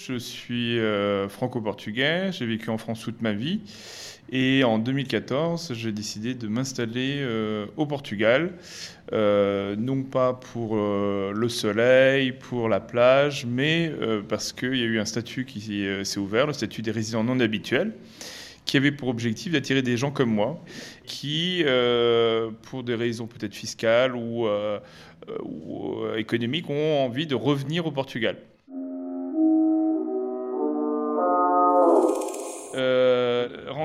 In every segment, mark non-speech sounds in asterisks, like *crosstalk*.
Je suis euh, franco-portugais, j'ai vécu en France toute ma vie et en 2014 j'ai décidé de m'installer euh, au Portugal, euh, non pas pour le soleil, pour la plage, mais parce qu'il y a eu un statut qui s'est ouvert, le statut des résidents non habituels qui avait pour objectif d'attirer des gens comme moi, qui, pour des raisons peut-être fiscales ou, ou économiques, ont envie de revenir au Portugal.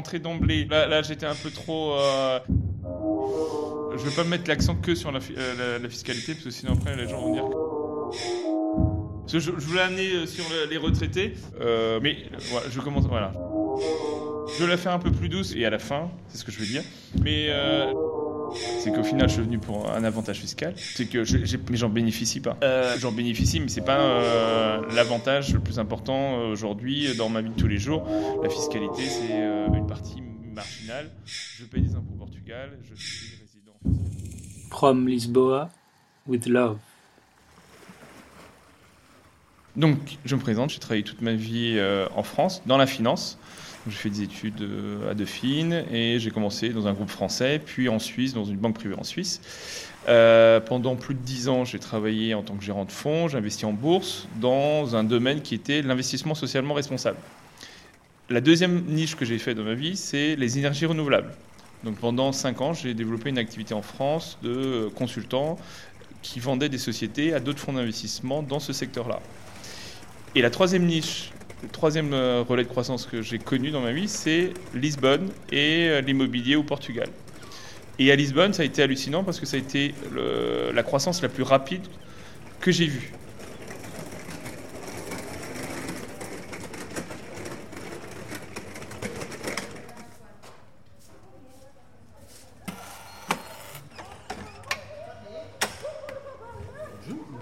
Rentrer d'emblée, là, j'étais un peu trop. Euh, je veux pas mettre l'accent que sur euh, la, fiscalité, parce que sinon après les gens vont dire. je, voulais amener sur les retraités, mais je commence. Voilà. Je vais la faire un peu plus douce et à la fin, c'est ce que je veux dire. Mais c'est qu'au final, je suis venu pour un avantage fiscal. C'est que je, mais j'en bénéficie pas. Euh, j'en bénéficie, mais c'est pas euh, l'avantage le plus important euh, aujourd'hui dans ma vie de tous les jours. La fiscalité, c'est une partie marginale. Je paye des impôts au Portugal, je suis résident. From Lisboa with love. Donc, je me présente, j'ai travaillé toute ma vie en France, dans la finance. J'ai fait des études euh, à Dauphine et j'ai commencé dans un groupe français, puis en Suisse, dans une banque privée en Suisse. Euh, pendant plus de dix ans, j'ai travaillé en tant que gérant de fonds, j'ai investi en bourse dans un domaine qui était l'investissement socialement responsable. La deuxième niche que j'ai faite dans ma vie, c'est les énergies renouvelables. Donc pendant cinq ans, j'ai développé une activité en France de consultant qui vendait des sociétés à d'autres fonds d'investissement dans ce secteur-là. Et la troisième niche le troisième euh, relais de croissance que j'ai connu dans ma vie, c'est Lisbonne et euh, l'immobilier au Portugal. Et à Lisbonne, ça a été hallucinant parce que ça a été la croissance la plus rapide que j'ai vue.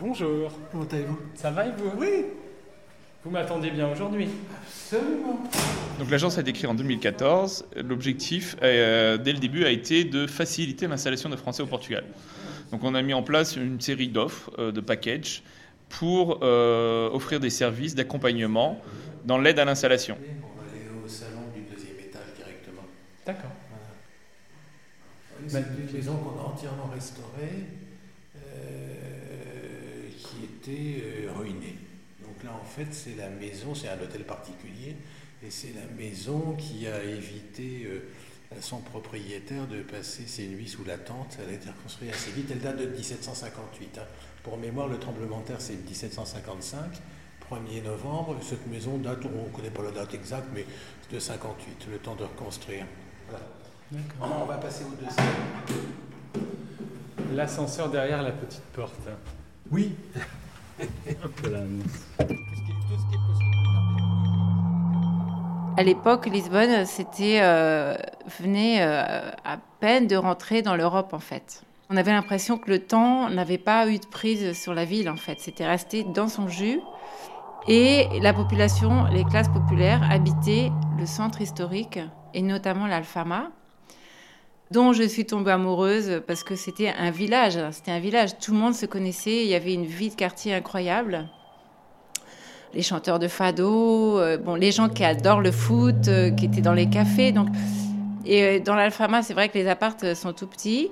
Bonjour. Comment allez-vous? Ça va et vous? Oui. Vous m'attendez bien aujourd'hui Absolument. Donc l'agence a été créée en 2014. L'objectif, euh, dès le début, a été de faciliter l'installation de Français au Portugal. Donc on a mis en place une série d'offres, euh, de packages, pour euh, offrir des services d'accompagnement dans l'aide à l'installation. On va aller au salon du deuxième étage directement. D'accord. C'est une maison qu'on a entièrement restaurée, qui était ruinée là, en fait, c'est la maison, c'est un hôtel particulier, et c'est la maison qui a évité euh, à son propriétaire de passer ses nuits sous la tente. Elle a été reconstruite assez vite. Elle date de 1758. Hein. Pour mémoire, le tremblement de terre, c'est 1755. 1er novembre. Cette maison date, on ne connaît pas la date exacte, mais de 58, le temps de reconstruire. Voilà. On va passer au deuxième. L'ascenseur derrière la petite porte. Oui. À l'époque, Lisbonne, c'était euh, venait euh, à peine de rentrer dans l'Europe en fait. On avait l'impression que le temps n'avait pas eu de prise sur la ville en fait. C'était resté dans son jus. Et la population, les classes populaires habitaient le centre historique et notamment l'Alfama dont je suis tombée amoureuse parce que c'était un village. C'était un village, tout le monde se connaissait, il y avait une vie de quartier incroyable. Les chanteurs de fado, euh, bon, les gens qui adorent le foot, euh, qui étaient dans les cafés. Donc, et euh, dans l'Alfama, c'est vrai que les appartes sont tout petits.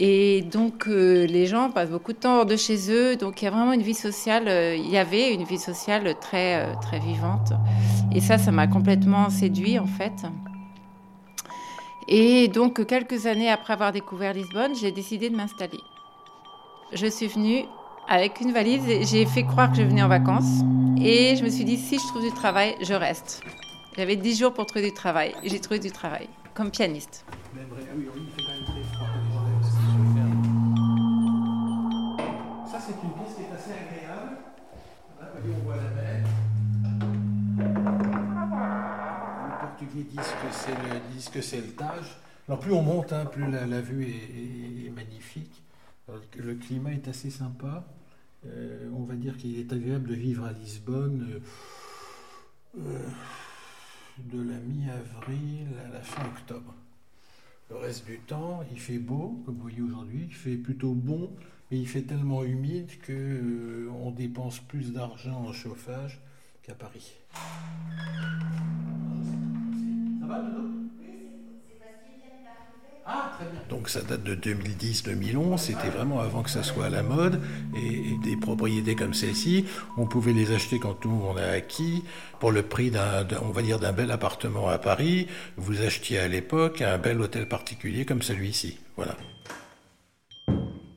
Et donc, les gens passent beaucoup de temps hors de chez eux. Donc, il y a vraiment une vie sociale. il y avait une vie sociale très, très vivante. Et ça, ça m'a complètement séduit, en fait. Et donc, quelques années après avoir découvert Lisbonne, j'ai décidé de m'installer. Je suis venue avec une valise, j'ai fait croire que je venais en vacances. Et je me suis dit, si je trouve du travail, je reste. J'avais 10 jours pour trouver du travail. J'ai trouvé du travail, comme pianiste. Disent que c'est le, disent que c'est le. Alors plus on monte, hein, plus la, vue est, magnifique. le climat est assez sympa. Euh, on va dire qu'il est agréable de vivre à Lisbonne euh, euh, de la mi-avril à la fin octobre. Le reste du temps, il fait beau, comme vous voyez aujourd'hui, il fait plutôt bon, mais il fait tellement humide que on dépense plus d'argent en chauffage qu'à Paris. Ça va, ah, très bien. Donc ça date de 2010-2011, c'était vraiment avant que ça soit à la mode. Et, des propriétés comme celle-ci, on pouvait les acheter quand nous on a acquis pour le prix d'un, on va dire d'un bel appartement à Paris. Vous achetiez à l'époque un bel hôtel particulier comme celui-ci. Voilà.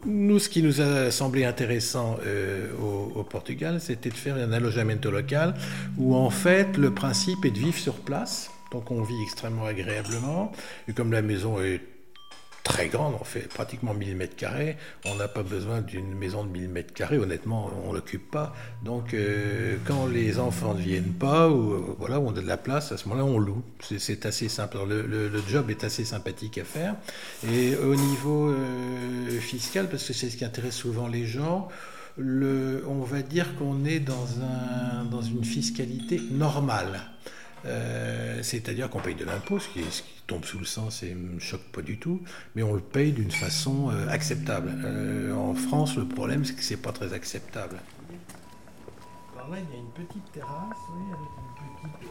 Nous, ce qui nous a semblé intéressant euh, au, Portugal, c'était de faire un alloggiamento local où en fait le principe est de vivre sur place. Donc on vit extrêmement agréablement. Et comme la maison est très grande, on fait pratiquement 1000 mètres carrés. On n'a pas besoin d'une maison de 1000 mètres carrés, honnêtement, on l'occupe pas. Donc, euh, quand les enfants ne viennent pas, ou euh, voilà, on a de la place, à ce moment-là, on loue. C'est assez simple. Le, job est assez sympathique à faire. Et au niveau euh, fiscal, parce que c'est ce qui intéresse souvent les gens, on va dire qu'on est dans une fiscalité normale. Euh, c'est-à-dire qu'on paye de l'impôt, ce, qui, tombe sous le sens et ne me choque pas du tout, mais on le paye d'une façon euh, acceptable. Euh, en France, le problème, c'est que c'est pas très acceptable. Alors là, il y a une petite terrasse, oui, avec une petite.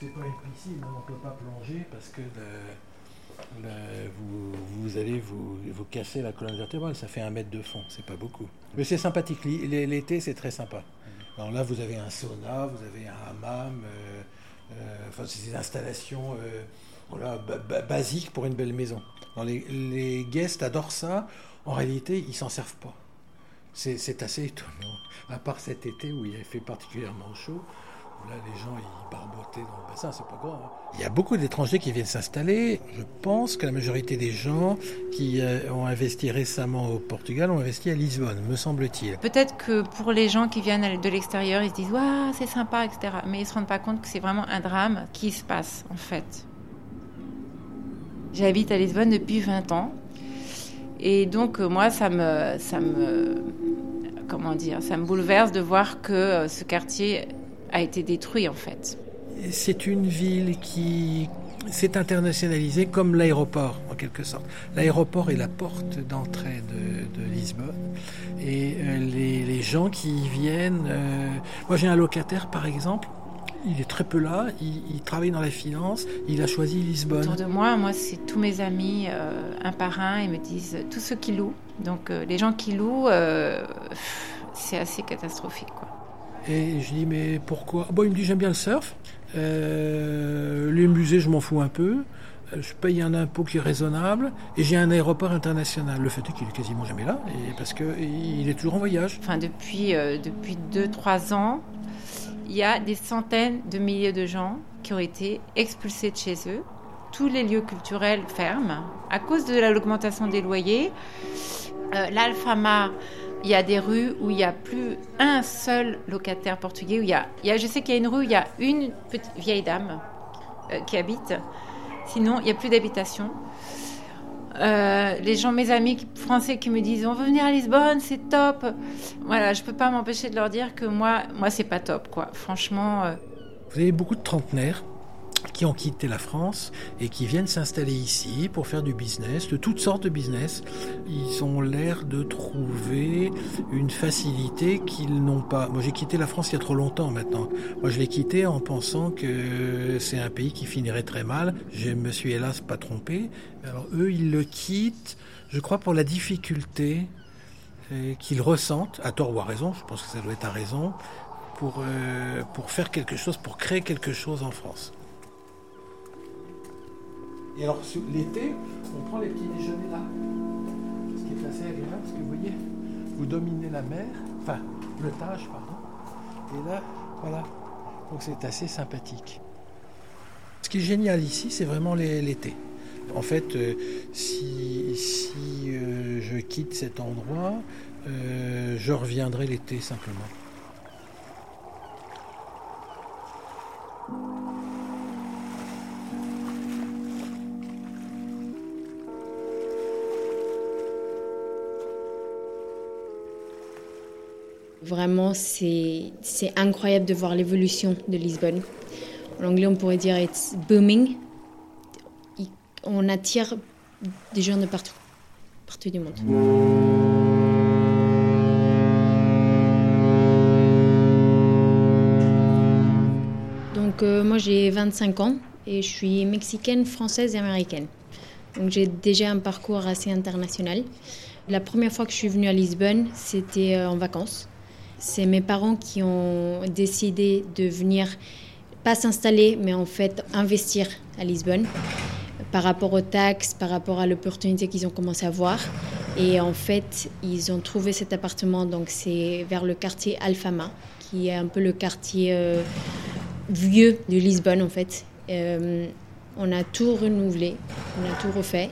c'est pas une piscine, on ne peut pas plonger parce que vous, vous, allez vous, vous, casser la colonne vertébrale, ça fait un mètre de fond, c'est pas beaucoup. Mais c'est sympathique, l'été c'est très sympa. Alors là, vous avez un sauna, vous avez un hammam. Euh, enfin, c'est des installations euh, voilà, basiques pour une belle maison. les, les guests adorent ça. En réalité, ils s'en servent pas. C'est assez étonnant. À part cet été où il a fait particulièrement chaud, Là, les gens, ils barbotaient dans le bassin, c'est pas grave. Hein. Il y a beaucoup d'étrangers qui viennent s'installer. Je pense que la majorité des gens qui euh, ont investi récemment au Portugal ont investi à Lisbonne, me semble-t-il. Peut-être que pour les gens qui viennent de l'extérieur, ils se disent Waouh, c'est sympa, etc. Mais ils ne se rendent pas compte que c'est vraiment un drame qui se passe, en fait. J'habite à Lisbonne depuis 20 ans. Et donc, euh, moi, ça me, ça me, comment dire, ça me bouleverse de voir que euh, ce quartier a été détruit en fait. C'est une ville qui s'est internationalisée comme l'aéroport en quelque sorte. L'aéroport est la porte d'entrée de, Lisbonne et euh, les, gens qui y viennent. Euh, moi j'ai un locataire par exemple. Il est très peu là, il, travaille dans la finance, il a choisi Lisbonne. Autour de moi, moi, c'est tous mes amis, euh, un par un, ils me disent tous ceux qui louent. Donc, les gens qui louent, c'est assez catastrophique. Quoi. Et je dis, mais pourquoi? Bon, il me dit, j'aime bien le surf. Euh, les musées, je m'en fous un peu. Euh, je paye un impôt qui est raisonnable et j'ai un aéroport international. Le fait est qu'il est quasiment jamais là et parce qu'il est toujours en voyage. Enfin, depuis 2-3 euh, ans, il y a des centaines de milliers de gens qui ont été expulsés de chez eux. Tous les lieux culturels ferment à cause de l'augmentation des loyers. L'Alfama il y a des rues où il n'y a plus un seul locataire portugais. Où il, y a, je sais qu'il y a une rue où il y a une petite vieille dame euh, qui habite. Sinon, il n'y a plus d'habitation. Euh, les gens, mes amis français qui me disent on veut venir à Lisbonne, c'est top. Voilà, je peux pas m'empêcher de leur dire que moi, moi c'est pas top, quoi. Franchement. Euh. Vous avez beaucoup de trentenaires qui ont quitté la France et qui viennent s'installer ici pour faire du business, de toutes sortes de business. Ils ont l'air de trouver une facilité qu'ils n'ont pas. Moi, j'ai quitté la France il y a trop longtemps maintenant. Moi, je l'ai quitté en pensant que c'est un pays qui finirait très mal. Je me suis hélas pas trompé. Alors eux, ils le quittent, je crois, pour la difficulté euh, qu'ils ressentent, à tort ou à raison, je pense que ça doit être à raison, pour, euh, pour faire quelque chose, pour créer quelque chose en France. Et alors, l'été, on prend les petits déjeuners là. Ce qui est assez agréable, parce que vous voyez, vous dominez la mer, enfin, le Tage, pardon. Et là, voilà. Donc c'est assez sympathique. Ce qui est génial ici, c'est vraiment l'été. En fait, euh, si, si euh, je quitte cet endroit, euh, je reviendrai l'été simplement. Vraiment, c'est incroyable de voir l'évolution de Lisbonne. En anglais, on pourrait dire it's booming. On attire des gens de partout, partout du monde. Donc euh, moi j'ai 25 ans et je suis mexicaine, française et américaine. Donc j'ai déjà un parcours assez international. La première fois que je suis venue à Lisbonne, c'était euh, en vacances. C'est mes parents qui ont décidé de venir, pas s'installer, mais en fait investir à Lisbonne par rapport aux taxes, par rapport à l'opportunité qu'ils ont commencé à voir. Et en fait, ils ont trouvé cet appartement, donc c'est vers le quartier Alfama, qui est un peu le quartier euh, vieux de Lisbonne en fait. Euh, on a tout renouvelé, on a tout refait.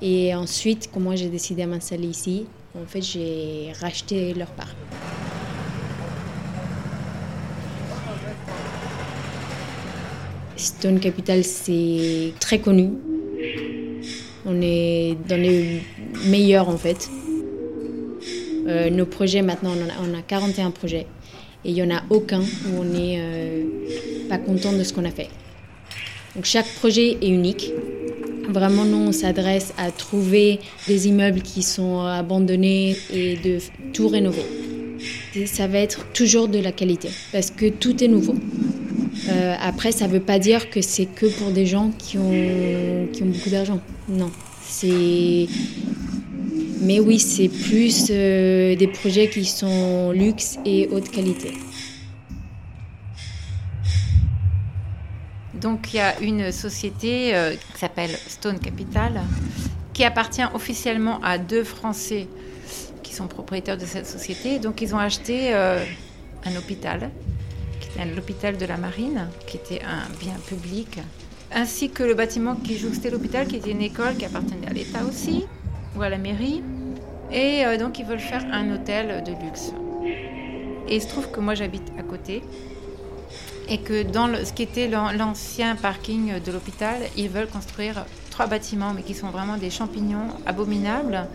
Et ensuite, quand moi j'ai décidé de m'installer ici, en fait, j'ai racheté leur part. Stone Capital, c'est très connu. On est dans les meilleurs en fait. Euh, nos projets, maintenant, on, a, on a 41 projets. Et il n'y en a aucun où on n'est euh, pas content de ce qu'on a fait. Donc chaque projet est unique. Vraiment, nous, on s'adresse à trouver des immeubles qui sont abandonnés et de tout rénover. Ça va être toujours de la qualité parce que tout est nouveau. Euh, après, ça ne veut pas dire que c'est que pour des gens qui ont, beaucoup d'argent. Non. Mais oui, c'est plus euh, des projets qui sont luxe et haute qualité. Donc il y a une société euh, qui s'appelle Stone Capital, qui appartient officiellement à deux Français qui sont propriétaires de cette société. Donc ils ont acheté un hôpital, l'hôpital de la Marine, qui était un bien public, ainsi que le bâtiment qui jouxtait l'hôpital, qui était une école qui appartenait à l'État aussi, ou à la mairie. Et euh, donc ils veulent faire un hôtel de luxe. Et il se trouve que moi j'habite à côté et que dans ce qui était l'an- l'ancien parking de l'hôpital, ils veulent construire trois bâtiments, mais qui sont vraiment des champignons abominables,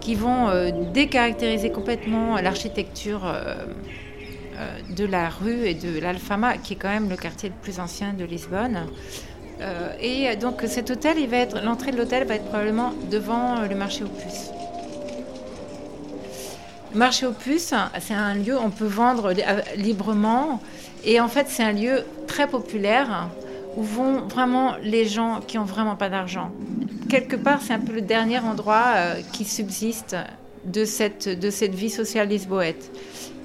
qui vont euh, décaractériser complètement l'architecture euh, de la rue et de l'Alfama, qui est quand même le quartier le plus ancien de Lisbonne. Euh, et donc cet hôtel, il va être l'entrée de l'hôtel va être probablement devant euh, le marché aux puces. Le marché aux puces, c'est un lieu où on peut vendre li- euh, librement. Et en fait, c'est un lieu très populaire où vont vraiment les gens qui ont vraiment pas d'argent. Quelque part, c'est un peu le dernier endroit euh, qui subsiste de cette, de cette vie sociale lisboète.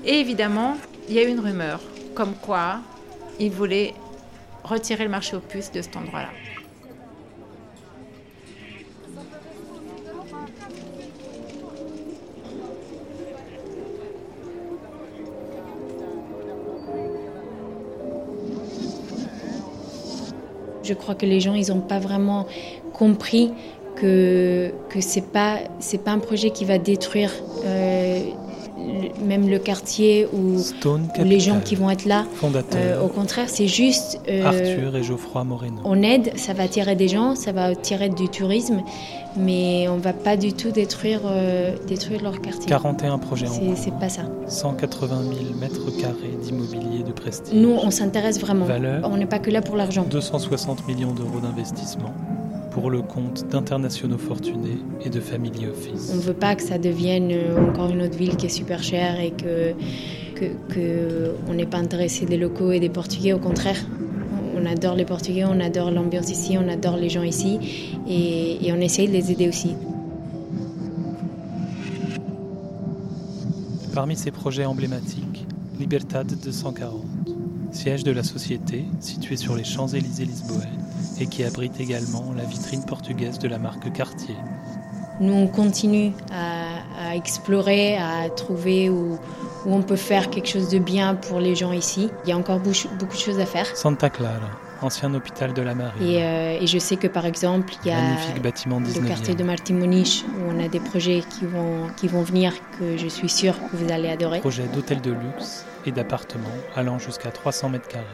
Et évidemment, il y a eu une rumeur comme quoi ils voulaient retirer le marché aux puces de cet endroit-là. Je crois que les gens, ils n'ont pas vraiment compris que que c'est pas pas un projet qui va détruire euh, même le quartier ou, les gens qui vont être là. Euh, au contraire, c'est juste euh, Arthur et Geoffroy Moreno. on aide, ça va attirer des gens, ça va attirer du tourisme, mais on va pas du tout détruire euh, détruire leur quartier. 41 projets en c'est pas ça. 180 000 mètres carrés d'immobilier de prestige. Nous, on s'intéresse vraiment. Valeur On n'est pas que là pour l'argent. 260 millions d'euros d'investissement pour le compte d'internationaux fortunés et de family office. On ne veut pas que ça devienne euh, encore une autre ville qui est super chère et que, que, que on n'est pas intéressé des locaux et des Portugais. Au contraire, on adore les Portugais, on adore l'ambiance ici, on adore les gens ici et, et on essaye de les aider aussi. Parmi ces projets emblématiques, Libertad 240, siège de la société située sur les Champs-Élysées lisboènes et qui abrite également la vitrine portugaise de la marque Cartier. Nous, on continue à, à explorer, à trouver où, où on peut faire quelque chose de bien pour les gens ici. Il y a encore beaucoup de choses à faire. Santa Clara, ancien hôpital de la Marine. Et, euh, et je sais que par exemple, il y a Magnifique bâtiment le 19e. quartier de Martin Moniche où on a des projets qui vont, qui vont venir que je suis sûre que vous allez adorer. Projet d'hôtel de luxe et d'appartements allant jusqu'à 300 mètres carrés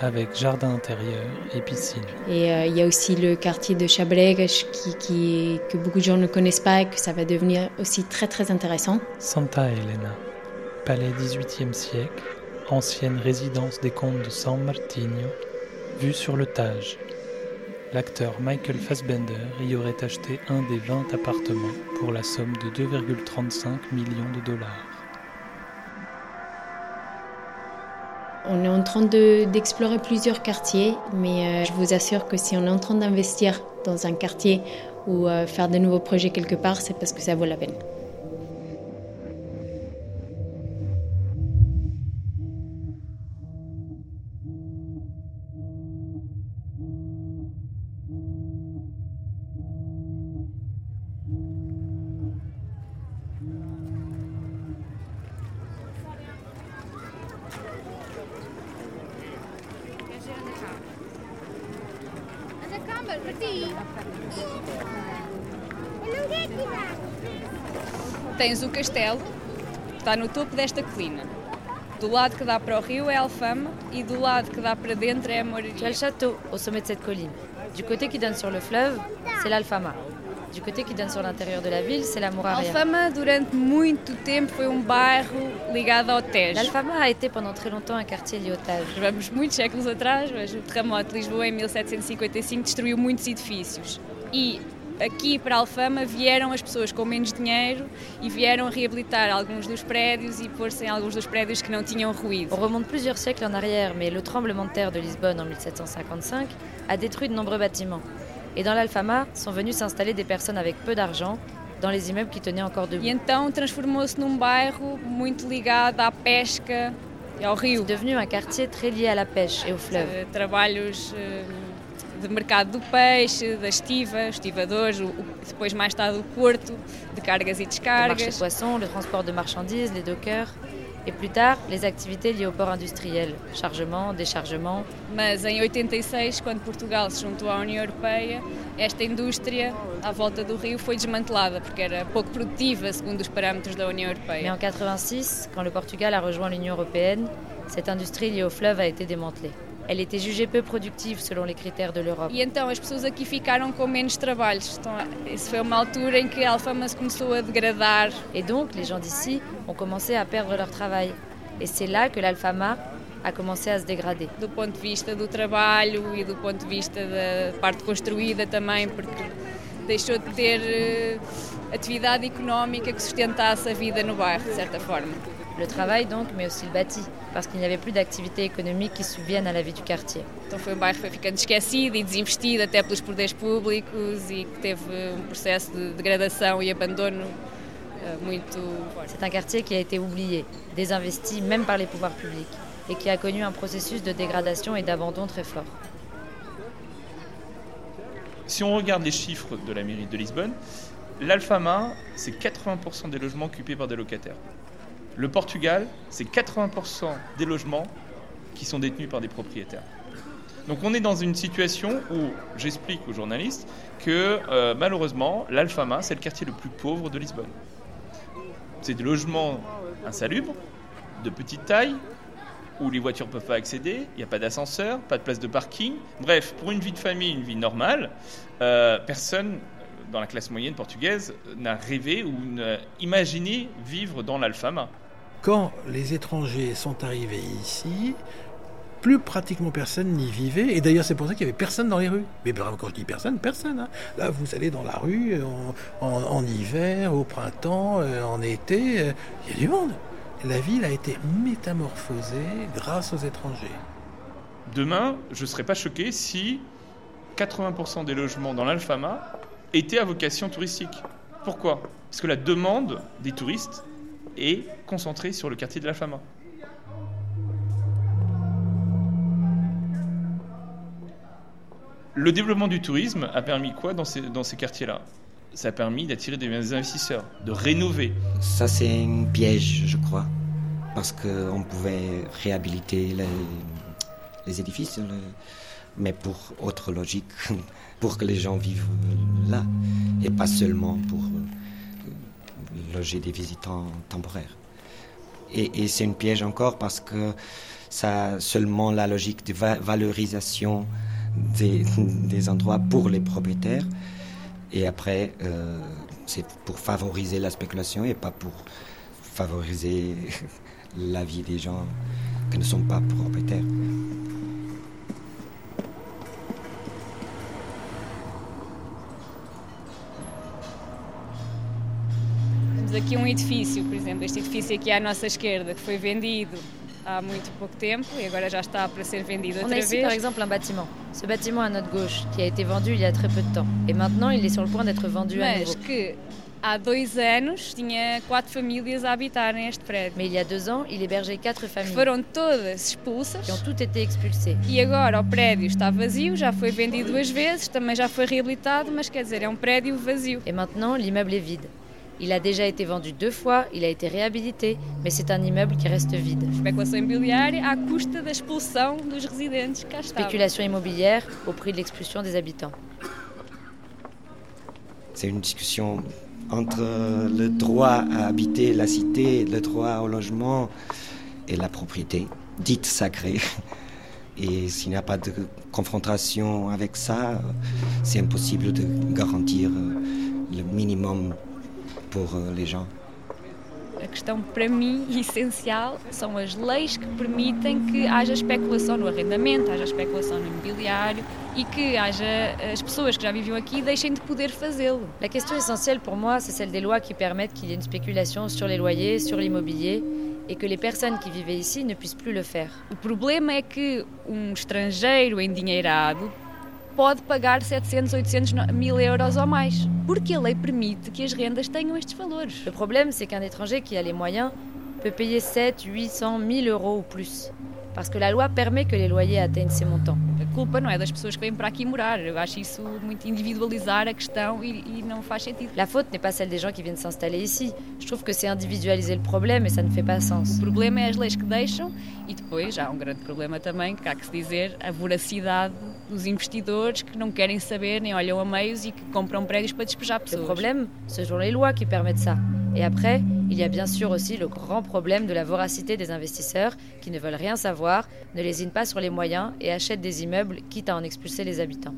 avec jardin intérieur et piscine. Et euh, il y a aussi le quartier de Chabregas qui, qui, que beaucoup de gens ne connaissent pas et que ça va devenir aussi très très intéressant. Santa Elena, palais 18e siècle, ancienne résidence des comtes de San Martino, vue sur le Tage. L'acteur Michael Fassbender y aurait acheté un des 20 appartements pour la somme de 2,35 millions de dollars. On est en train d'explorer plusieurs quartiers, mais euh, je vous assure que si on est en train d'investir dans un quartier ou euh, faire de nouveaux projets quelque part, c'est parce que ça vaut la peine. Tens o castelo, que está no topo desta colina. Do lado que dá para o rio é Alfama e do lado que dá para dentro é a Moraria. Tu as le château au sommet de cette colline. Du côté qui donne sur le fleuve, c'est l'Alfama. Du côté qui donne sur l'intérieur de la ville, c'est la Moraria. Alfama, durante muito tempo, foi um bairro ligado ao Tejo. L'Alfama a été pendant très longtemps un quartier lié au Tage. Vamos muitos séculos atrás, mas o terremoto de Lisboa em 1755 destruiu muitos edifícios. E aqui para Alfama vieram as pessoas com menos dinheiro e vieram reabilitar alguns dos prédios e pôr-se em alguns dos prédios que não tinham ruído. On remonte plusieurs siècles en arrière, mais le tremblement de terre de Lisbonne en 1755 a détruit de nombreux bâtiments. Et dans l'Alfama sont venues s'installer des personnes avec peu d'argent dans les immeubles qui tenaient encore debout. Então transformou-se num bairro muito ligado à pesca ao rio. C'est devenu un quartier très lié à la pêche et au fleuve. Trabalhos eh, de mercado do peixe, da estiva, estivadores, o- o- depois mais tarde o porto de cargas e Le marché de descargas. poissons, le transport de marchandises, les dockers. Et plus tard, les activités liées au port industriel. Chargement, déchargement. Mas em 86, quando Portugal se juntou à União Europeia, esta indústria à volta do rio foi desmantelada porque era pouco produtiva segundo os parâmetros da União Mais Europeia. en 86, quand le Portugal a rejoint l'Union européenne, cette industrie liée au fleuve a été démantelée. Elle était jugée peu productive selon les critères de l'Europe. E então as pessoas aqui ficaram com menos trabalhos. Então, isso foi uma altura em que a Alfama se começou a degradar. Et donc, les gens d'ici ont commencé à perdre leur travail. Et c'est là que l'Alfama a commencé à se dégrader. do ponto de vista do trabalho e do ponto de vista da parte construída também, porque deixou de ter eh, atividade económica que sustentasse a vida no bairro, de certa forma. Le travail donc, mais aussi le bâti, parce qu'il n'y avait plus d'activités économiques qui subviennent à la vie du quartier. Então foi um bairro que foi ficando esquecido e desinvestido até pelos poderes públicos e que teve um processo de degradação e abandono eh, muito forte. C'est un quartier qui a été oublié, désinvesti même par les pouvoirs publics, et qui a connu un processus de dégradation et d'abandon très fort. Si on regarde les chiffres de la mairie de Lisbonne, l'Alfama, c'est 80% des logements occupés par des locataires. Le Portugal, c'est 80% des logements qui sont détenus par des propriétaires. Donc on est dans une situation où j'explique aux journalistes que euh, malheureusement, l'Alfama, c'est le quartier le plus pauvre de Lisbonne. C'est des logements insalubres, de petite taille, où les voitures ne peuvent pas accéder, il n'y a pas d'ascenseur, pas de place de parking. Bref, pour une vie de famille, une vie normale, euh, personne dans la classe moyenne portugaise n'a rêvé ou n'a imaginé vivre dans l'Alfama. Quand les étrangers sont arrivés ici, plus pratiquement personne n'y vivait. Et d'ailleurs, c'est pour ça qu'il n'y avait personne dans les rues. Mais quand je dis personne, personne. hein. Là, vous allez dans la rue en, en- en hiver, au printemps, euh, en été, euh, il y a du monde. La ville a été métamorphosée grâce aux étrangers. Demain, je ne serais pas choqué si 80% des logements dans l'Alfama étaient à vocation touristique. Pourquoi? Parce que la demande des touristes est concentrée sur le quartier de l'Alfama. Le développement du tourisme a permis quoi dans ces, dans ces quartiers-là? Ça a permis d'attirer des investisseurs, de rénover. Ça, c'est un piège, je crois, parce qu'on pouvait réhabiliter les, les édifices, mais pour autre logique, *laughs* pour que les gens vivent là, et pas seulement pour loger des visitants temporaires. Et, c'est un piège encore parce que ça a seulement la logique de va- valorisation des, *laughs* des endroits pour les propriétaires. Et après, euh, c'est pour favoriser la spéculation et pas pour favoriser *laughs* la vie des gens qui ne sont pas propriétaires. Aqui um edifício, por exemplo, este edifício aqui à nossa esquerda, que foi vendido há muito pouco tempo e agora já está para ser vendido On outra a ici vez. par exemple un bâtiment. Ce bâtiment à notre gauche, qui a été vendu il y a très peu de temps. Et maintenant, il est sur le point d'être vendu à Mas nouveau. que há dois anos tinha quatro famílias a habitarem este prédio. Mais il y a deux ans, il hébergeait quatre que familles foram todas expulsas qui ont toutes été expulsées. e agora o prédio está vazio, já foi vendido duas vezes, também já foi reabilitado, mas quer dizer, é um prédio vazio. Et maintenant, l'immeuble est vide. Il a déjà été vendu deux fois, il a été réhabilité, mais c'est un immeuble qui reste vide. Spéculation immobilière au prix de l'expulsion des habitants. C'est une discussion entre le droit à habiter la cité, le droit au logement et la propriété, dite sacrée. Et s'il n'y a pas de confrontation avec ça, c'est impossible de garantir le minimum pour les gens. A questão para mim *laughs* essencial são as leis que permitem que haja especulação no arrendamento, haja especulação no imobiliário e que haja as pessoas que já viviam aqui deixem de poder fazê-lo. La question essentielle pour moi, c'est celle des lois qui permettent qu'il y ait une spéculation sur les loyers, sur l'immobilier, et que les personnes qui vivaient ici ne puissent plus le faire. O problema é que um estrangeiro endinheirado pode pagar 700, 800 mil euros ou mais, porque a lei permite que as rendas tenham estes valores. Le problème, c'est qu'un étranger qui a les moyens peut payer 7, 800, 1000 euros ou plus. Parce que la loi permet que les loyers atteignent ces montants. A culpa não é das pessoas que vêm para aqui morar. Eu acho isso muito individualizar a questão e, e não faz sentido. La faute n'est pas celle des gens qui viennent s'installer ici. Je trouve que c'est individualiser le problème et ça ne fait pas sens. O problema é as leis que deixam e depois há um grande problema também, que há que se dizer, a voracidade dos investidores que não querem saber nem olham a meios e que compram prédios para despejar Le pessoas. problème, ce sont les lois qui permettent ça. Et après, il y a bien sûr aussi le grand problème de la voracité des investisseurs qui ne veulent rien savoir, ne lésinent pas sur les moyens et achètent des immeubles quitte à en expulser les habitants.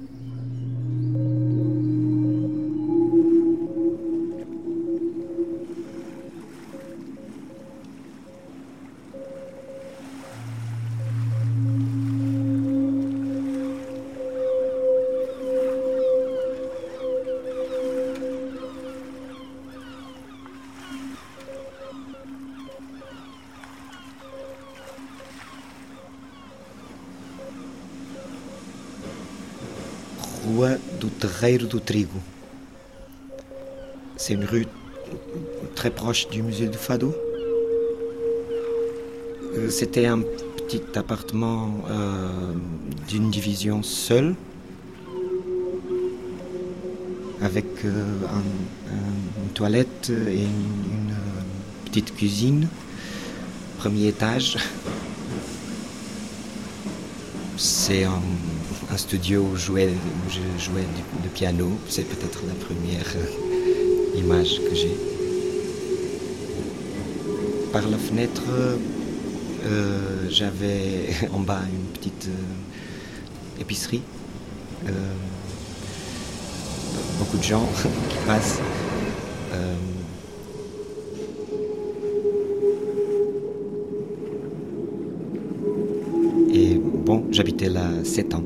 Terreiro do Trigo. C'est une rue très proche du musée du Fado. Euh, C'était un petit appartement euh, d'une division seule, avec euh, un- un- une toilette et une, une, petite cuisine, premier étage. C'est un, un studio où, où je jouais du, du piano. C'est peut-être la première euh, image que j'ai. Par la fenêtre, euh, j'avais *laughs* en bas une petite euh, épicerie. Beaucoup de gens *laughs* qui passent. Et bon, j'habitais là 7 ans,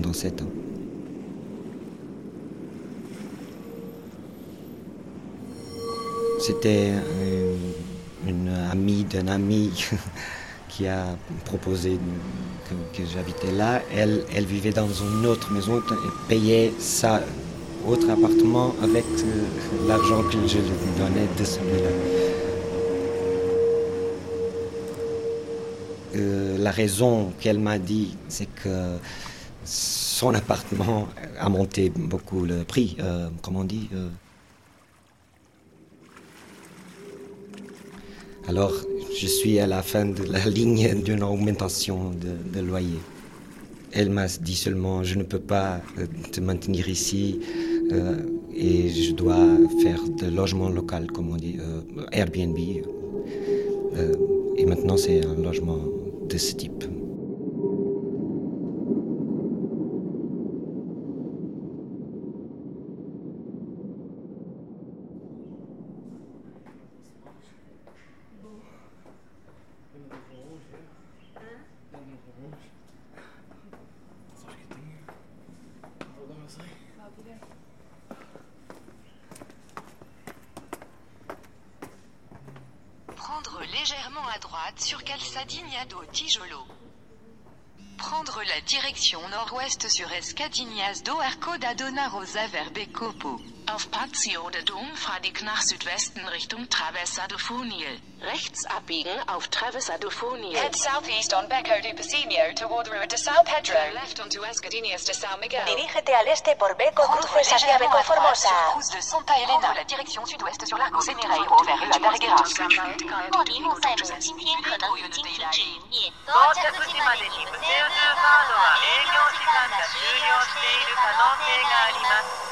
pendant 7 ans. C'était une amie d'un ami *laughs* qui a proposé que, que j'habitais là. Elle, elle vivait dans une autre maison et payait sa autre appartement avec euh, l'argent que je lui donnais de celui-là. Euh, la raison qu'elle m'a dit, c'est que son appartement a monté beaucoup le prix, euh, comment on dit. euh. Alors, je suis à la fin de la *laughs* ligne d'une augmentation de, loyer. Elle m'a dit seulement, je ne peux pas euh, te maintenir ici euh, et je dois faire de logement local, comme on dit, Airbnb. Et maintenant, c'est un logement de ce type. Légèrement à droite sur Calçadinha do Tijolo. Prendre la direction nord-ouest sur Escadinhas do Arco da Dona Rosa Verbe Copo. Auf Patio de Domfadig nach Südwesten Richtung Travessa do Funil. Rechts abbiegen auf Travessa do Funil. Head southeast on Beco do Pacinio toward Rua de São Pedro. Turn left onto Escadinhas de São Miguel. Dirígete al este por Beco Prendre cruces hacia légèrement Beco à droite Formosa. sur Cruz de Santa Helena. Prendre la direction sud-ouest sur Largo Senereiro vers Rua Dargueira. 莫尼莫塞姆今天可能已经停止营业。到着時までに無線通カードは営業時間が終了している可能性があります。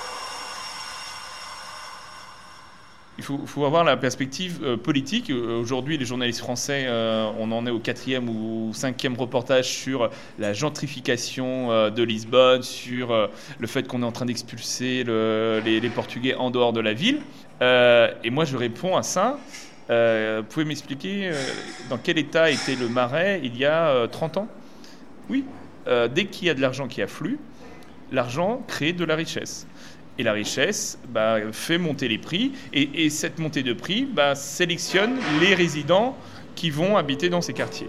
Faut, faut avoir la perspective euh, politique. Euh, Aujourd'hui, les journalistes français, euh, on en est au quatrième ou cinquième reportage sur la gentrification de Lisbonne, sur le fait qu'on est en train d'expulser le- les, les Portugais en dehors de la ville. Et moi, je réponds à ça. Vous pouvez m'expliquer dans quel état était le Marais il y a euh, 30 ans? Oui. Dès qu'il y a de l'argent qui afflue, l'argent crée de la richesse. Et la richesse bah, fait monter les prix. Et, et cette montée de prix bah, sélectionne les résidents qui vont habiter dans ces quartiers.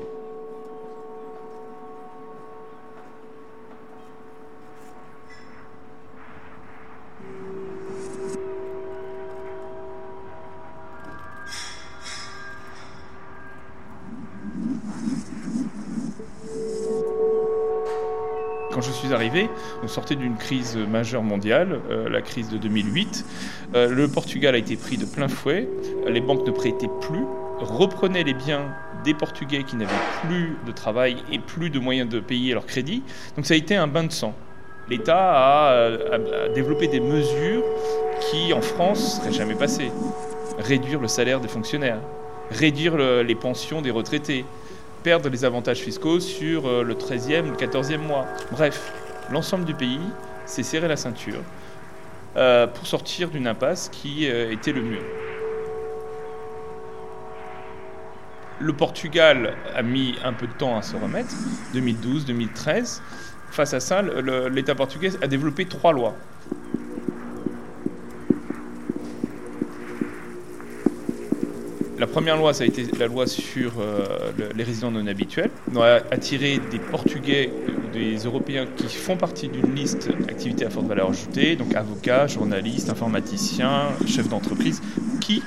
Quand je suis arrivé, on sortait d'une crise majeure mondiale, euh, la crise de 2008. Euh, le Portugal a été pris de plein fouet. Les banques ne prêtaient plus, reprenaient les biens des Portugais qui n'avaient plus de travail et plus de moyens de payer leur crédit. Donc ça a été un bain de sang. L'État a, euh, développé des mesures qui, en France, ne seraient jamais passées. Réduire le salaire des fonctionnaires, réduire le- les pensions des retraités, perdre les avantages fiscaux sur euh, le 13e, le 14e mois. Bref, l'ensemble du pays s'est serré la ceinture euh, pour sortir d'une impasse qui euh, était le mur. Le Portugal a mis un peu de temps à se remettre, 2012, 2013. Face à ça, l'État portugais a développé trois lois. La première loi, ça a été la loi sur euh, le- les résidents non habituels. On a attiré des Portugais ou des Européens qui font partie d'une liste activités à forte valeur ajoutée, donc avocats, journalistes, informaticiens, chefs d'entreprise, qui,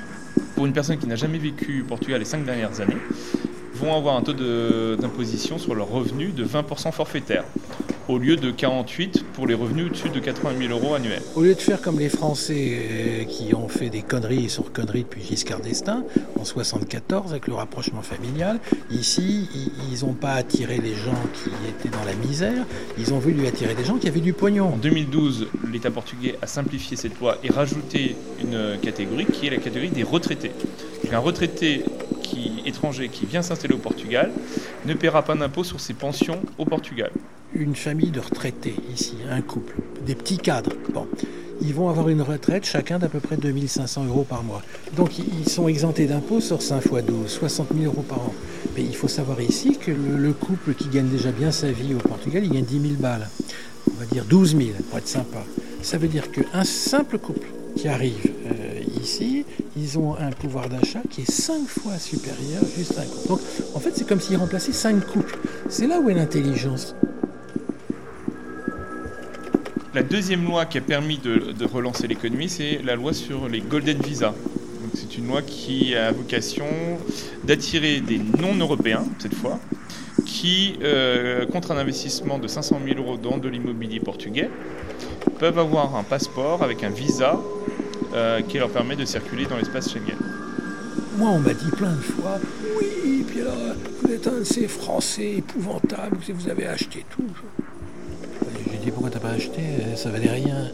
pour une personne qui n'a jamais vécu au Portugal les cinq dernières années, vont avoir un taux d'imposition sur leurs revenus de 20% forfaitaire, au lieu de 48 pour les revenus au-dessus de 80 000 euros annuels. Au lieu de faire comme les Français euh, qui ont fait des conneries sur conneries depuis Giscard d'Estaing en 74 avec le rapprochement familial, ici ils n'ont pas attiré les gens qui étaient dans la misère, ils ont voulu attirer des gens qui avaient du pognon. En 2012, l'État portugais a simplifié cette loi et rajouté une catégorie qui est la catégorie des retraités. Donc un retraité étranger qui vient s'installer au Portugal ne paiera pas d'impôt sur ses pensions au Portugal. Une famille de retraités ici, un couple, des petits cadres. Bon, ils vont avoir une retraite chacun d'à peu près 2500 euros par mois. Donc ils sont exemptés d'impôts sur 5 fois 12, 60 000 euros par an. Mais il faut savoir ici que le, le couple qui gagne déjà bien sa vie au Portugal, il gagne 10 000 balles. On va dire 12 000 pour être sympa. Ça veut dire qu'un simple couple qui arrive euh, ici, ils ont un pouvoir d'achat qui est 5 fois supérieur juste à un couple. Donc en fait c'est comme s'ils remplaçaient 5 couples. C'est là où est l'intelligence. La deuxième loi qui a permis de, relancer l'économie, c'est la loi sur les Golden Visa. Donc, C'est une loi qui a vocation d'attirer des non-européens, cette fois, qui, euh, contre un investissement de 500 000 euros dans de l'immobilier portugais, peuvent avoir un passeport avec un visa qui leur permet de circuler dans l'espace Schengen. Moi, on m'a dit plein de fois, oui, puis alors, vous êtes un de ces Français épouvantables, vous avez acheté tout. J'ai dit, pourquoi t'as pas acheté? Euh, Ça valait rien.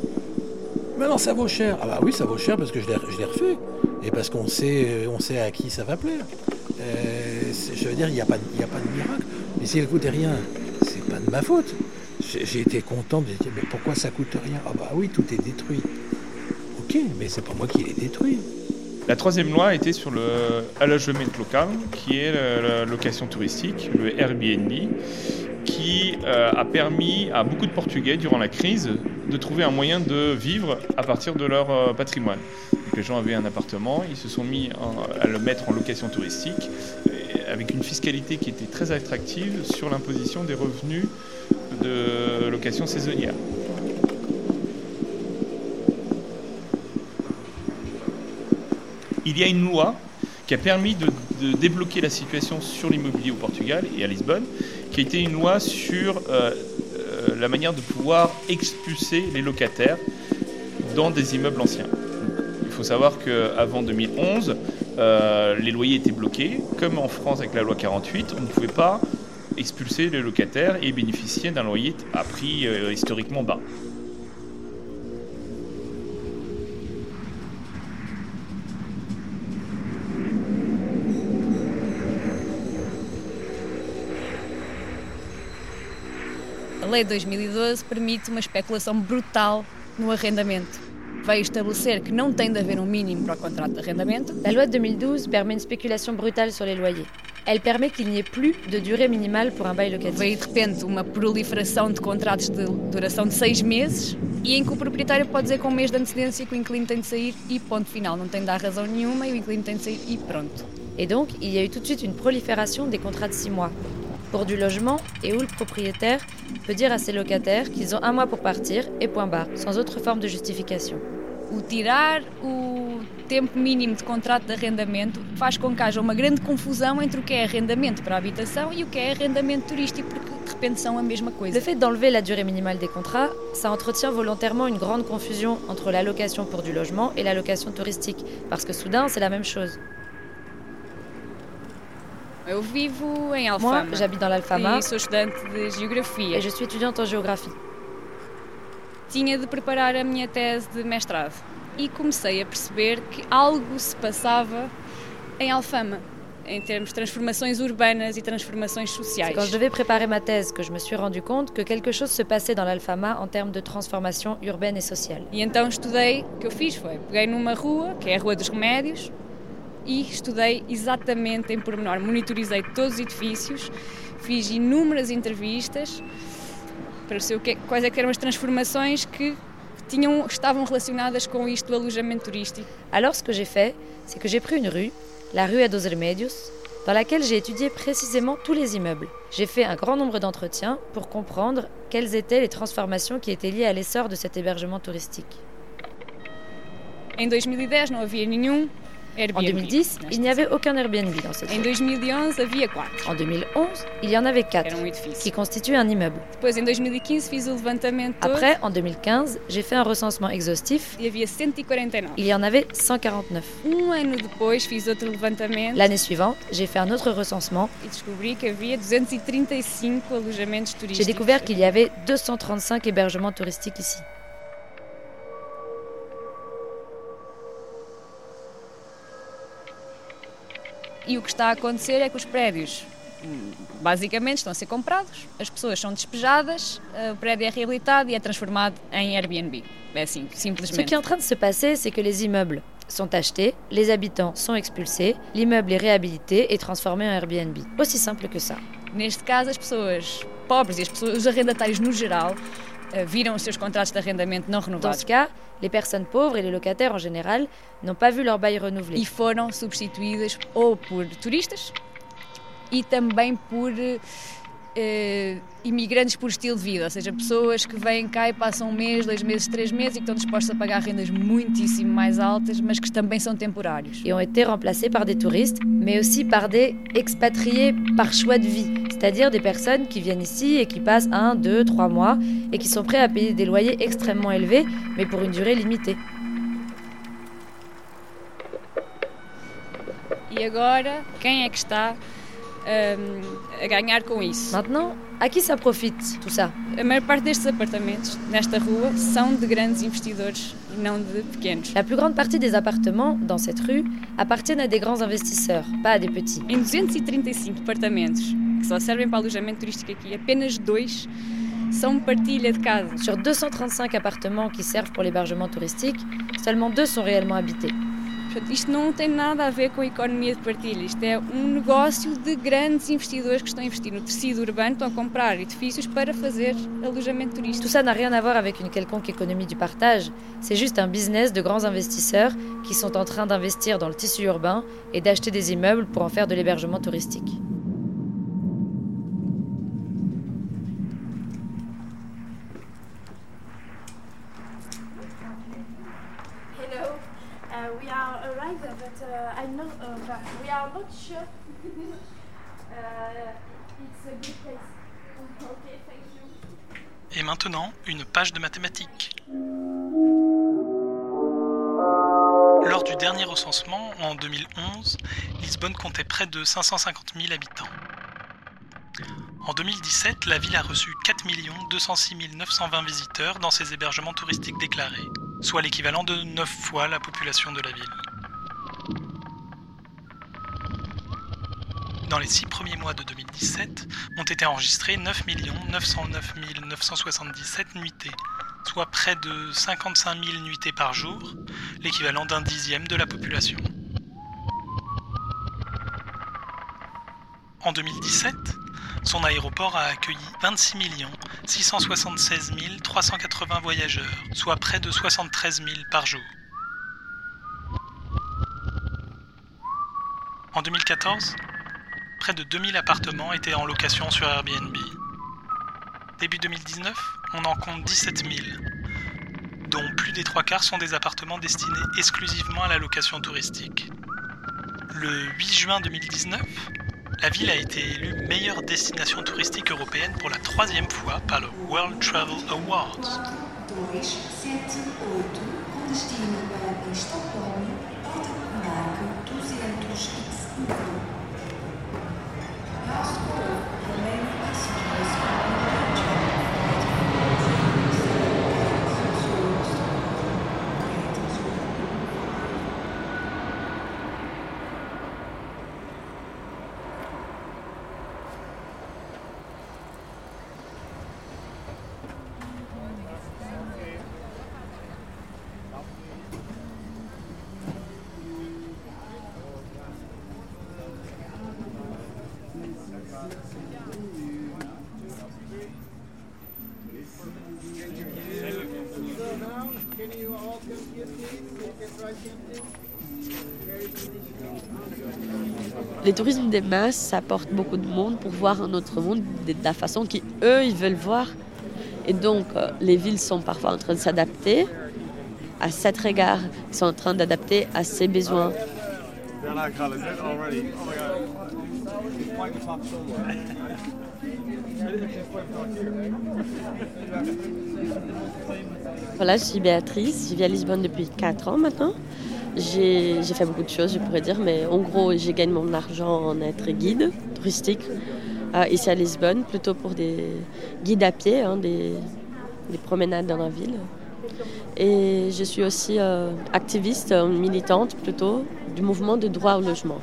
Mais non, ça vaut cher. Ah bah oui, ça vaut cher parce que je l'ai refait. Et parce qu'on sait, euh, on sait à qui ça va plaire. Euh, je veux dire, il n'y a, pas y a pas de miracle. Mais s'il ne coûtait rien, c'est pas de ma faute. J'ai j'ai été content de dire, mais pourquoi ça coûte rien? Ah bah oui, tout est détruit. Ok, mais c'est pas moi qui l'ai détruit. La troisième loi était sur le allogement local, qui est la, location touristique, le Airbnb, qui euh, a permis à beaucoup de Portugais, durant la crise, de trouver un moyen de vivre à partir de leur euh, patrimoine. Les gens avaient un appartement, ils se sont mis à le mettre en location touristique, avec une fiscalité qui était très attractive sur l'imposition des revenus de location saisonnière. Il y a une loi qui a permis de, débloquer la situation sur l'immobilier au Portugal et à Lisbonne, qui a été une loi sur euh, euh, la manière de pouvoir expulser les locataires dans des immeubles anciens. Il faut savoir qu'avant 2011, euh, les loyers étaient bloqués. Comme en France avec la loi 48, on ne pouvait pas expulser les locataires et bénéficier d'un loyer à prix historiquement bas. Lei de 2012 permite uma especulação brutal no arrendamento. Veio estabelecer que não tem de haver um mínimo para o contrato de arrendamento. La loi de 2012 permet une spéculation brutale sur les loyers. Elle permet qu'il n'y ait plus de durée minimale pour un bail locatif. Veio de repente uma proliferação de contratos de duração de seis meses e em que o proprietário pode dizer com um mês de antecedência que o inquilino tem de sair e ponto final. Não tem de dar razão nenhuma e o inquilino tem de sair e pronto. Et donc, il y a eu tout de suite une prolifération des contrats de six mois pour du logement et où le propriétaire peut dire à ses locataires qu'ils ont un mois pour partir et point barre, sans autre forme de justification. O tirar o tempo mínimo de contrato de arrendamento faz com que haja uma grande confusão entre o que é arrendamento para habitação e o que é arrendamento turístico, porque de repente são a mesma coisa. Le fait d'enlever la durée minimale des contrats, ça entretient volontairement une grande confusion entre la location pour du logement et la location touristique, parce que soudain, c'est la même chose. Eu vivo em Moi, Alfama. j'habite dans l'Alfama E sou estudante de geografia. et je suis étudiante en géographie. Tinha de preparar a minha tese de mestrado e comecei a perceber que algo se passava em Alfama, em termos de transformações urbanas e transformações sociais. quand je devais préparer ma thèse que je me suis rendu compte que quelque chose se passait dans l'Alfama en termes de transformation urbaine et sociale. E então estudei, o que eu fiz foi, peguei numa rua, que é a Rua dos Remédios, e estudei exatamente em pormenor. Monitorizei todos os edifícios, fiz inúmeras entrevistas para saber quais é que eram as transformações que tinham, estavam relacionadas com isto do alojamento turístico. Alors, ce que j'ai fait, c'est que j'ai pris une rue, la rue a dos Remédios, dans laquelle j'ai étudié précisément tous les immeubles. J'ai fait un grand nombre d'entretiens pour comprendre quelles étaient les transformations qui étaient liées à l'essor de cet hébergement touristique. Em 2010 não havia nenhum Airbnb. En 2010, il n'y avait aucun Airbnb dans cette Em rue. 2011 havia quatro. En 2011, il y en avait quatre, Era um edifício. qui constituaient un immeuble. Depois, em 2015, fiz o levantamento todo Après, en 2015, j'ai fait un recensement exhaustif. e havia 149. Il y en avait 149. Um ano depois, fiz outro levantamento L'année suivante, j'ai fait un autre recensement. e descobri que havia 235 alojamentos J'ai découvert qu'il y avait 235 hébergements touristiques ici. E o que está a acontecer é que os prédios hum, basicamente estão a ser comprados, as pessoas são despejadas, eh, o prédio é reabilitado e é transformado em Airbnb. É assim, Ce simplesmente. qui est en train de se passer, c'est que les immeubles sont achetés, les habitants sont expulsés, l'immeuble est réhabilité et transformé en Airbnb. Aussi simple que ça. Neste caso, as pessoas pobres e as pessoas, os arrendatários no geral viram os seus contratos de arrendamento não Dans renovados ce cas, les personnes pauvres et les locataires en général n'ont pas vu leur bail renouvelé. e foram substituídas ou por turistas e também por eh, imigrantes por estilo de vida, ou seja, pessoas que vêm cá e passam um mês, dois meses, três meses e que estão dispostos a pagar rendas muitíssimo mais altas, mas que também são temporários. et ont été remplacés par des touristes, mais aussi par des expatriés par choix de vie, c'est-à-dire des personnes qui viennent ici et qui passent un, deux, trois mois et qui sont prêts à payer des loyers extrêmement élevés, mais pour une durée limitée. E agora, quem é que está hum, a ganhar com isso? Maintenant, à qui ça profite tout ça? A maior parte destes apartamentos nesta rua são de grandes investidores e não de pequenos. La plus grande partie des appartements dans cette rue appartiennent à des grands investisseurs, pas à des petits. Em 235 apartamentos que só servem para alojamento turístico aqui, apenas dois são partilha de casa. Sur 235 appartements qui servent pour l'hébergement touristique, seulement deux sont réellement habités. Portanto, isto não tem nada a ver com a economia de partilha, isto é um negócio de grandes investidores que estão a investir no tecido urbano, estão a comprar edifícios para fazer alojamento turístico. Tout ça n'a rien à voir avec une quelconque économie du partage, c'est juste un business de grands investisseurs qui sont en train d'investir dans le tissu urbain et d'acheter des immeubles pour en faire de l'hébergement touristique. Hello, uh, we are arrived, Et maintenant, une page de mathématiques. Lors du dernier recensement, en 2011, Lisbonne comptait près de 550 000 habitants. En 2017, la ville a reçu 4 206 920 visiteurs dans ses hébergements touristiques déclarés, soit l'équivalent de 9 fois la population de la ville. Dans les 6 premiers mois de 2017, ont été enregistrés 9 909 977 nuitées, soit près de 55 000 nuitées par jour, l'équivalent d'un dixième de la population. En 2017, son aéroport a accueilli 26 676 380 voyageurs, soit près de 73 000 par jour. En 2014, près de 2000 appartements étaient en location sur Airbnb. Début 2019, on en compte 17 000, dont plus des trois quarts sont des appartements destinés exclusivement à la location touristique. Le 8 juin 2019, la ville a été élue meilleure destination touristique européenne pour la troisième fois par le World Travel Awards. Les tourismes des masses, ça apporte beaucoup de monde pour voir un autre monde de la façon qu'eux, ils veulent voir. Et donc, euh, les villes sont parfois en train de s'adapter à cet regard. Ils sont en train d'adapter à ses besoins. Voilà, je suis Béatrice, je vis à Lisbonne depuis 4 ans maintenant. J'ai fait beaucoup de choses, je pourrais dire, mais en gros, j'ai gagné mon argent en être guide touristique euh, ici à Lisbonne, plutôt pour des guides à pied, hein, des, des promenades dans la ville. Et je suis aussi euh, activiste, euh, militante plutôt, du mouvement de droit au logement.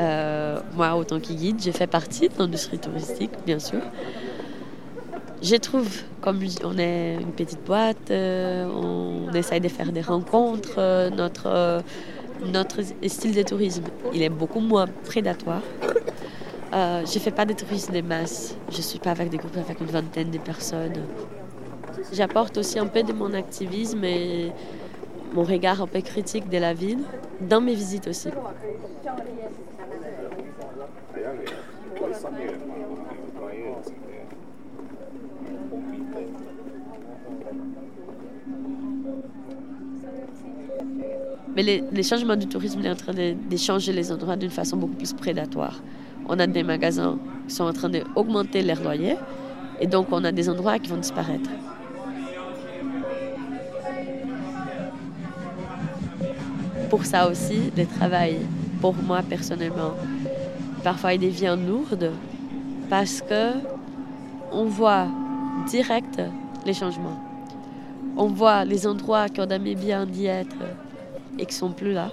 Euh, moi, autant que guide, j'ai fait partie de l'industrie touristique, bien sûr. Je trouve, comme on est une petite boîte, euh, on essaye de faire des rencontres, euh, notre, euh, notre style de tourisme, il est beaucoup moins prédatoire. Je ne fais pas de tourisme de masse, je ne suis pas avec des groupes avec une vingtaine de personnes. J'apporte aussi un peu de mon activisme et mon regard un peu critique de la ville dans mes visites aussi. Mais les, changements du tourisme sont en train de, de changer les endroits d'une façon beaucoup plus prédatoire. On a des magasins qui sont en train d'augmenter leurs loyers et donc on a des endroits qui vont disparaître. Pour ça aussi, le travail, pour moi personnellement, parfois il devient lourd parce que on voit direct les changements. On voit les endroits qu'on aimait bien d'y être et qui sont plus là.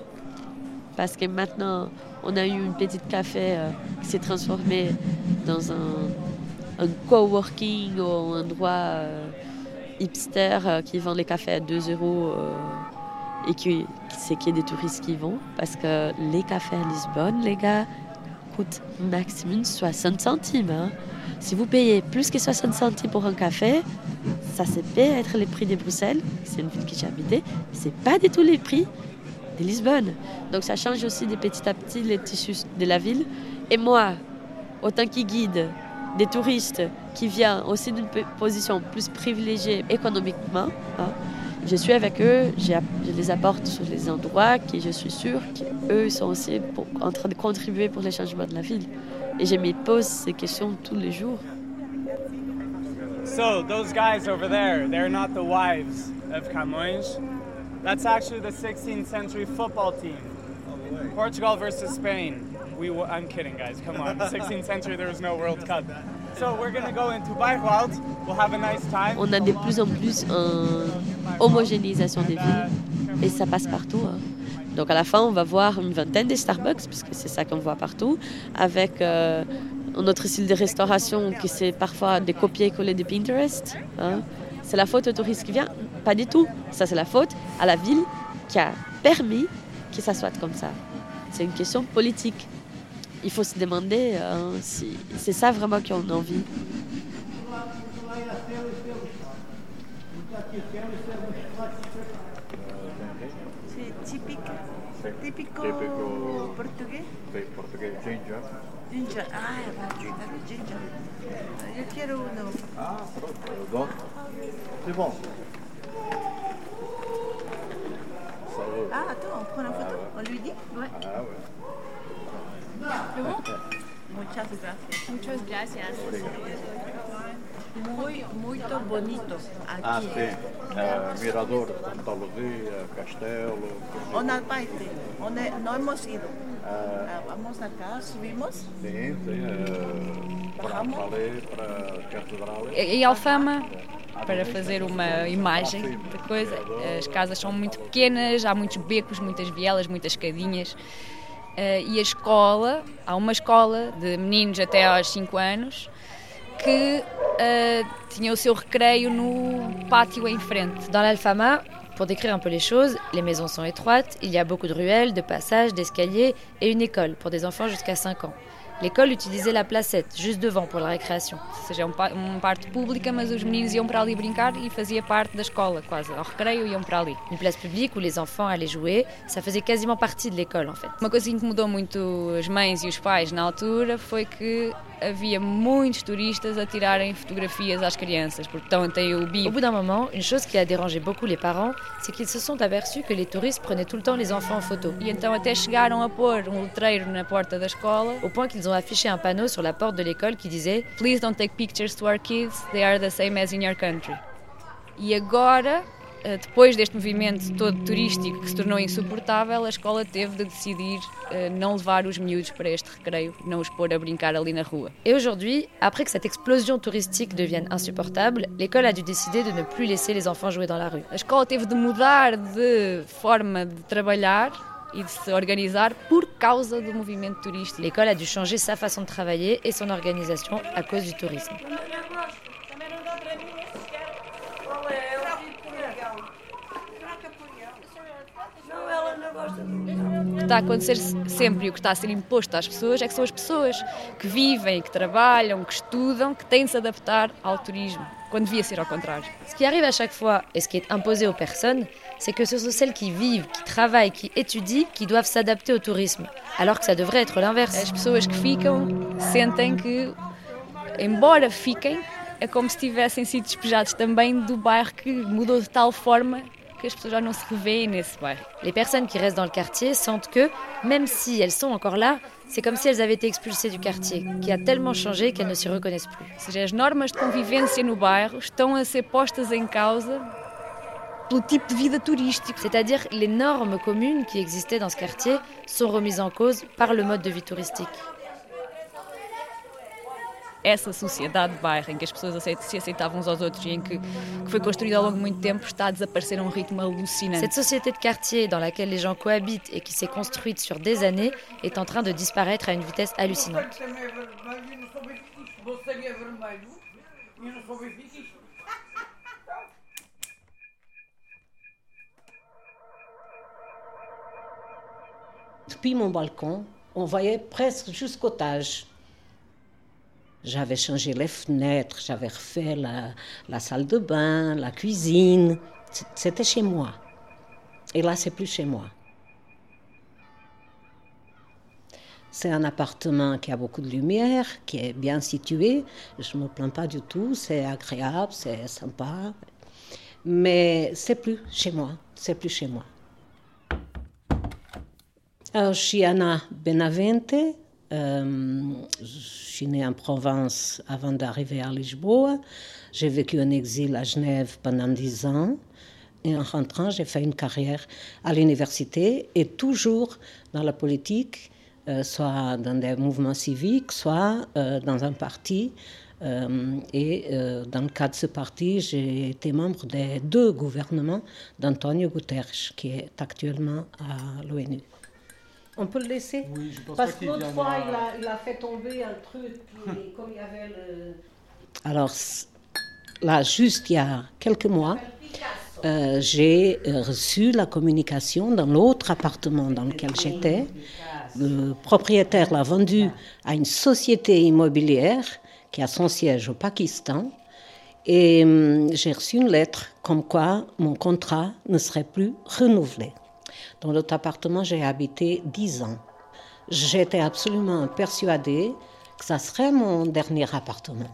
Parce que maintenant, on a eu une petite café euh, qui s'est transformé dans un, coworking ou un endroit euh, hipsters euh, qui vendent les cafés à 2 euros et qui, c'est qu'il y a des touristes qui vont. Parce que les cafés à Lisbonne, les gars, coûtent maximum 60 centimes. hein. Si vous payez plus que 60 centimes pour un café, ça c'est peut être les prix de Bruxelles, c'est une ville que j'ai habité, c'est pas du tout les prix de Lisbonne. Donc ça change aussi de petit à petit les tissus de la ville. Et moi, autant que guide des touristes qui viennent aussi d'une position plus privilégiée économiquement, hein, je suis avec eux, je les apporte sur les endroits qui je suis sûre qu'eux sont aussi en train de contribuer pour les changements de la ville. Et je me pose ces questions tous les jours. So, those guys over there, they're not the wives of Camões. That's actually the 16th century football team. Portugal versus Spain. We w- I'm kidding, guys. Come on. *laughs* 16th century, there was no World Cup. So, we're going to go into Bayreuth. We'll have a nice time. On a de plus en plus une homogénéisation des villes et ça passe partout. hein. Donc à la fin, on va voir une vingtaine de Starbucks, puisque c'est ça qu'on voit partout, avec euh, un autre style de restauration qui c'est parfois des copier-coller de Pinterest. hein. C'est la faute au touriste qui vient? Pas du tout. Ça, c'est la faute à la ville qui a permis que ça soit comme ça. C'est une question politique. Il faut se demander euh, si c'est ça vraiment qu'on a envie. C'est typique, portugués, ginger. Ginger. Ah, é ginger. Eu quero uno. Ah, pronto, c'est bon. Ah, attends, on prend la photo. On lui dit Ouais. Ah ouais. C'est bon Muchas gracias. Muchas gracias. Muy, muito bonito. Aqui. Ah, sim. Eh, Mirador, Santa Luzia, Castelo. On n'a pas été. On est, no hemos ido. Ah, Ah, vamos acá, subimos. sim, sim. eh, para a Catedral. E e Alfama, para fazer uma imagem da coisa, as casas são muito pequenas, há muitos becos, muitas vielas, muitas escadinhas. Eh, e a escola, há uma escola de meninos até aos 5 anos que eh, tinha o seu recreio no pátio em frente. Dans l'Alfama, pour décrire un peu les choses, les maisons sont étroites, il y a beaucoup de ruelles, de passages, d'escaliers et une école pour des enfants jusqu'à 5 ans. L'école utilisait la placette, juste devant, pour la récréation. Ou seja, uma parte pública, mas os meninos iam para ali brincar e fazia parte da escola, quase. Ao recreio iam para ali. Une place publique où les enfants allaient jouer, ça faisait quasiment partie de l'école en fait. Uma coisa que incomodou muito as mães e os pais na altura foi que havia muitos turistas a tirarem fotografias às crianças, porque então tem o Au BIM. bout d'un moment, une chose qui a dérangé beaucoup les parents, c'est qu'ils se sont aperçus que les touristes prenaient tout le temps les enfants en photo. E então até chegaram a pôr um letreiro na porta da escola. Au point qu'ils ont affiché un panneau sur la porte de l'école qui disait Please don't take pictures to our kids, they are the same as in your country. E agora, depois deste movimento todo turístico que se tornou insuportável, a escola teve de decidir eh, não levar os miúdos para este recreio, não os pôr a brincar ali na rua. Et aujourd'hui, après que cette explosion touristique devienne insupportable, l'école a dû décider de ne plus laisser les enfants jouer dans la rue. A escola teve de mudar de forma de trabalhar e de se organizar por causa do movimento turístico. L'école a dû changer sa façon de travailler et son organisation à cause du tourisme. Não, ela não gosta O que está a acontecer sempre e o que está a ser imposto às pessoas é que são as pessoas que vivem, que trabalham, que estudam, que têm de se adaptar ao turismo, quando devia ser ao contrário. Ce qui arrive à chaque fois et ce qui est imposé aux personnes, c'est que ce sont celles qui vivent, qui travaillent, qui étudient, qui doivent s'adapter au tourisme, alors que ça devrait être l'inverse. As pessoas que ficam sentem que, embora fiquem, é como se tivessem sido despejados também do bairro que mudou de tal forma que as pessoas já não se revêem nesse bairro. Les personnes qui restent dans le quartier sentent que, même si elles sont encore là, c'est comme si elles avaient été expulsées du quartier, qui a tellement changé qu'elles ne s'y reconnaissent plus. Ou seja, as normas de convivência no bairro estão a ser postas em causa pelo tipo de vida turístico. C'est-à-dire les normes communes qui existaient dans ce quartier sont remises en cause par le mode de vie touristique essa sociedade de bairro em que as pessoas aceitam, se aceitavam uns aos outros e em que, que foi construída ao longo de muito tempo está a desaparecer a um ritmo alucinante. Cette société de quartier dans laquelle les gens cohabitent et qui s'est construite sur des années est en train de disparaître à une vitesse hallucinante. Depuis mon balcon, on voyait presque jusqu'au Tage j'avais changé les fenêtres, j'avais refait la, salle de bain, la cuisine. C'était chez moi. Et là, c'est plus chez moi. C'est un appartement qui a beaucoup de lumière, qui est bien situé. Je ne me plains pas du tout, c'est agréable, c'est sympa. Mais c'est plus chez moi, c'est plus chez moi. Alors, je suis Anna Benavente. Euh, je suis née en Provence avant d'arriver à Lisboa. J'ai vécu en exil à Genève pendant dix ans. Et en rentrant, j'ai fait une carrière à l'université et toujours dans la politique, euh, soit dans des mouvements civiques, soit euh, dans un parti. Et dans le cadre de ce parti, j'ai été membre des deux gouvernements d'Antonio Guterres, qui est actuellement à l'ONU. On peut le laisser Oui, je pense Parce que l'autre fois, il a, il a fait tomber un truc, *laughs* et comme il y avait le... Alors, là, juste il y a quelques mois, euh, j'ai euh, reçu la communication dans l'autre appartement dans lequel j'étais. Le propriétaire l'a vendu à une société immobilière qui a son siège au Pakistan. Et hum, j'ai reçu une lettre comme quoi mon contrat ne serait plus renouvelé. Dans l'autre appartement, j'ai habité 10 ans. J'étais absolument persuadée que ça serait mon dernier appartement.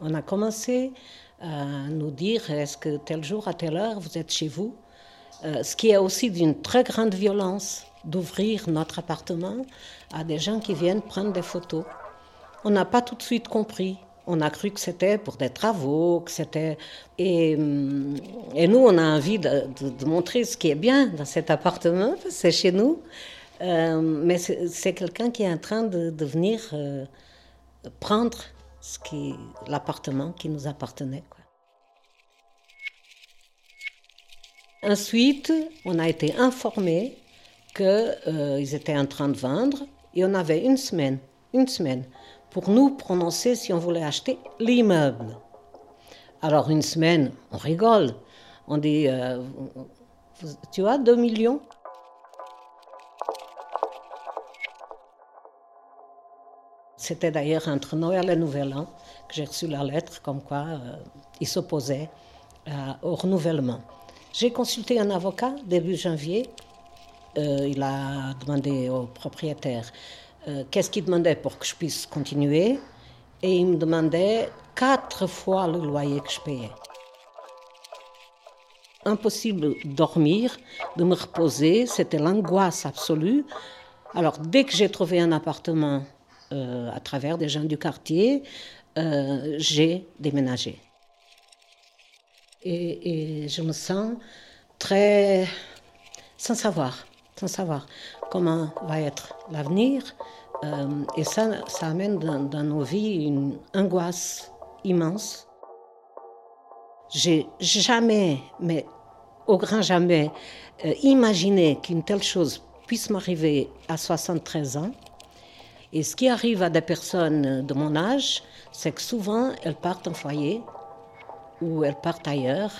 On a commencé à nous dire est-ce que tel jour à telle heure vous êtes chez vous? Euh, Ce qui est aussi d'une très grande violence d'ouvrir notre appartement à des gens qui viennent prendre des photos. On n'a pas tout de suite compris. On a cru que c'était pour des travaux, que c'était. Et, hum, nous, on a envie de, montrer ce qui est bien dans cet appartement, c'est chez nous. Euh, mais c'est quelqu'un qui est en train de, venir euh, prendre l'appartement qui nous appartenait. Ensuite, on a été informé qu'ils étaient en train de vendre et on avait une semaine, une semaine pour nous prononcer si on voulait acheter l'immeuble. Alors une semaine, on rigole. On dit, euh, tu as 2 millions? C'était d'ailleurs entre Noël et Nouvel An que j'ai reçu la lettre comme quoi euh, il s'opposait euh, au renouvellement. J'ai consulté un avocat début janvier. Euh, il a demandé au propriétaire euh, qu'est-ce qu'il demandait pour que je puisse continuer? Et il me demandait quatre fois le loyer que je payais. Impossible de dormir, de me reposer, c'était l'angoisse absolue. Alors dès que j'ai trouvé un appartement euh, à travers des gens du quartier, euh, j'ai déménagé. Et, et je me sens très sans savoir, sans savoir comment va être l'avenir. Euh, et ça, ça amène dans, nos vies une angoisse immense. J'ai jamais, mais au grand jamais, euh, imaginé qu'une telle chose puisse m'arriver à 73 ans. Et ce qui arrive à des personnes de mon âge, c'est que souvent elles partent en foyer ou elles partent ailleurs.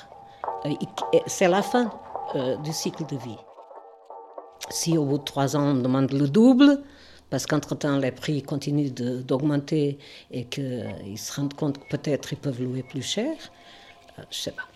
Euh, C'est la fin du cycle de vie. Si au bout de trois ans on demande le double, parce qu'entre-temps les prix continuent d'augmenter et qu'ils se rendent compte que peut-être ils peuvent louer plus cher, euh, je sais pas.